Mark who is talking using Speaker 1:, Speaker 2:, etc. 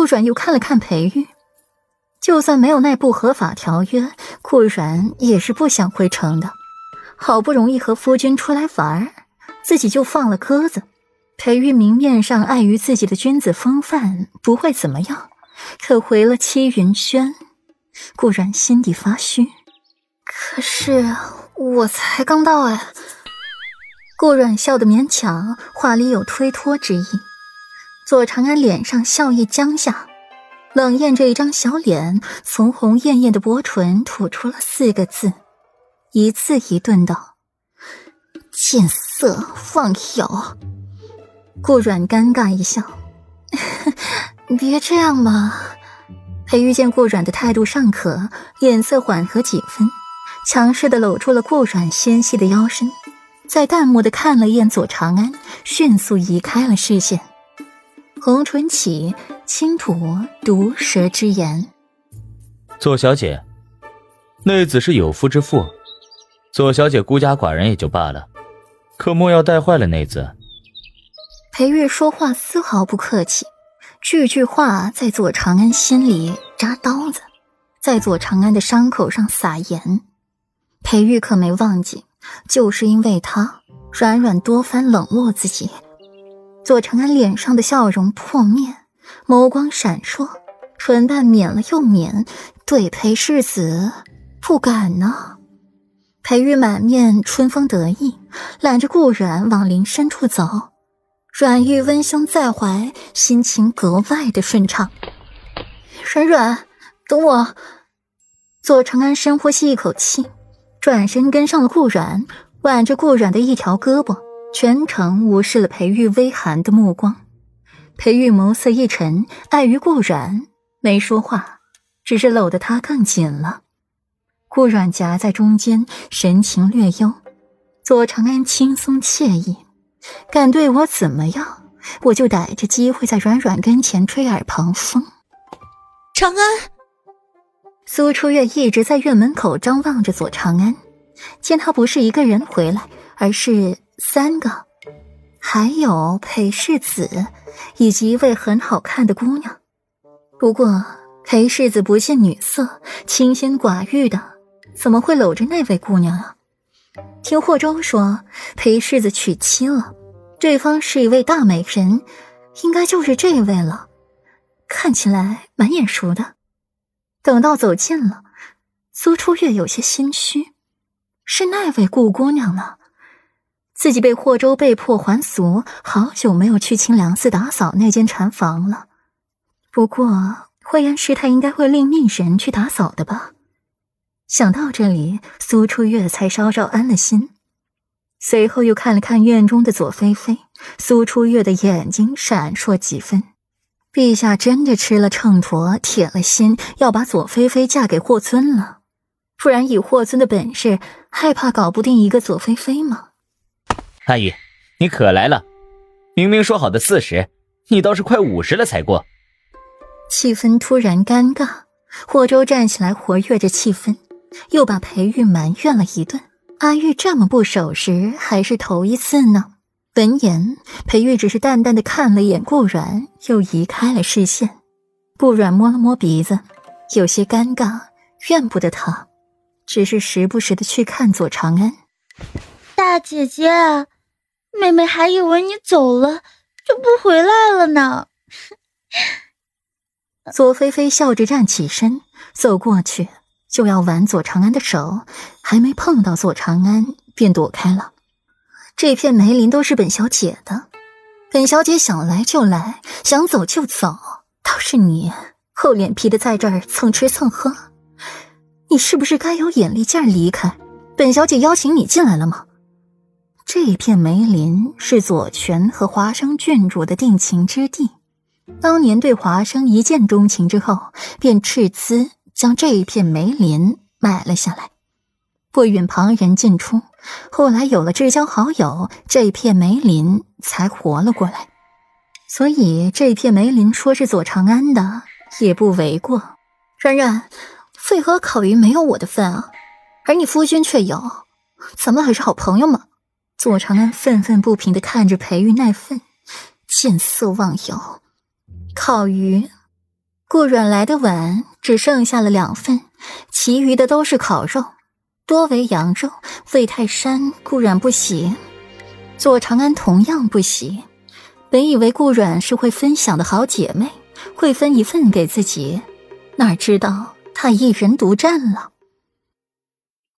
Speaker 1: 顾阮又看了看裴玉，就算没有那不合法条约，顾阮也是不想回城的。好不容易和夫君出来玩，自己就放了鸽子。裴玉明面上碍于自己的君子风范，不会怎么样，可回了七云轩，顾然心底发虚。可是我才刚到哎。顾阮笑得勉强，话里有推脱之意。左长安脸上笑意僵下，冷艳着一张小脸，从红艳艳的薄唇吐出了四个字，一字一顿道：“见色忘友。”顾阮尴尬一笑：“ 别这样嘛。”裴玉见顾阮的态度尚可，脸色缓和几分，强势的搂住了顾阮纤细的腰身，再淡漠的看了一眼左长安，迅速移开了视线。红唇起，轻吐毒舌之言：“
Speaker 2: 左小姐，内子是有夫之妇，左小姐孤家寡人也就罢了，可莫要带坏了内子。”
Speaker 1: 裴玉说话丝毫不客气，句句话在左长安心里扎刀子，在左长安的伤口上撒盐。裴玉可没忘记，就是因为他，软软多番冷落自己。左承安脸上的笑容破灭，眸光闪烁，唇瓣抿了又抿，对裴世子不敢呢。裴玉满面春风得意，揽着顾软往林深处走。阮玉温胸在怀，心情格外的顺畅。软软，等我。左承安深呼吸一口气，转身跟上了顾阮，挽着顾阮的一条胳膊，全程无视了裴玉微寒的目光。裴玉眸色一沉，碍于顾阮，没说话，只是搂得他更紧了。顾阮夹在中间，神情略忧。左长安轻松惬意。敢对我怎么样，我就逮着机会在软软跟前吹耳旁风。
Speaker 3: 长安，
Speaker 1: 苏初月一直在院门口张望着左长安，见他不是一个人回来，而是三个，还有裴世子以及一位很好看的姑娘。不过裴世子不近女色，清心寡欲的，怎么会搂着那位姑娘啊？听霍州说，裴世子娶妻了，对方是一位大美人，应该就是这位了，看起来蛮眼熟的。等到走近了，苏初月有些心虚，是那位顾姑娘呢？自己被霍州被迫还俗，好久没有去清凉寺打扫那间禅房了。不过慧言师太应该会令命人去打扫的吧？想到这里，苏初月才稍稍安了心，随后又看了看院中的左菲菲，苏初月的眼睛闪烁几分。陛下真的吃了秤砣，铁了心要把左菲菲嫁给霍尊了，不然以霍尊的本事，害怕搞不定一个左菲菲吗？
Speaker 2: 阿姨，你可来了！明明说好的四十，你倒是快五十了才过。
Speaker 1: 气氛突然尴尬，霍州站起来活跃着气氛。又把裴玉埋怨了一顿。阿玉这么不守时，还是头一次呢。闻言，裴玉只是淡淡的看了一眼顾软，又移开了视线。顾软摸了摸鼻子，有些尴尬，怨不得他，只是时不时的去看左长安。
Speaker 3: 大姐姐，妹妹还以为你走了就不回来了呢。
Speaker 1: 左菲菲笑着站起身，走过去。就要挽左长安的手，还没碰到左长安，便躲开了。这片梅林都是本小姐的，本小姐想来就来，想走就走。倒是你厚脸皮的在这儿蹭吃蹭喝，你是不是该有眼力劲离开？本小姐邀请你进来了吗？这片梅林是左权和华生郡主的定情之地，当年对华生一见钟情之后，便斥资。将这一片梅林买了下来，不允旁人进出。后来有了至交好友，这片梅林才活了过来。所以这片梅林说是左长安的也不为过。然然，为何烤鱼没有我的份啊？而你夫君却有，咱们还是好朋友嘛。左长安愤愤不平的看着裴玉那份见色忘友，烤鱼。顾阮来的晚，只剩下了两份，其余的都是烤肉，多为羊肉，味太膻，顾阮不喜。左长安同样不喜。本以为顾阮是会分享的好姐妹，会分一份给自己，哪知道她一人独占了。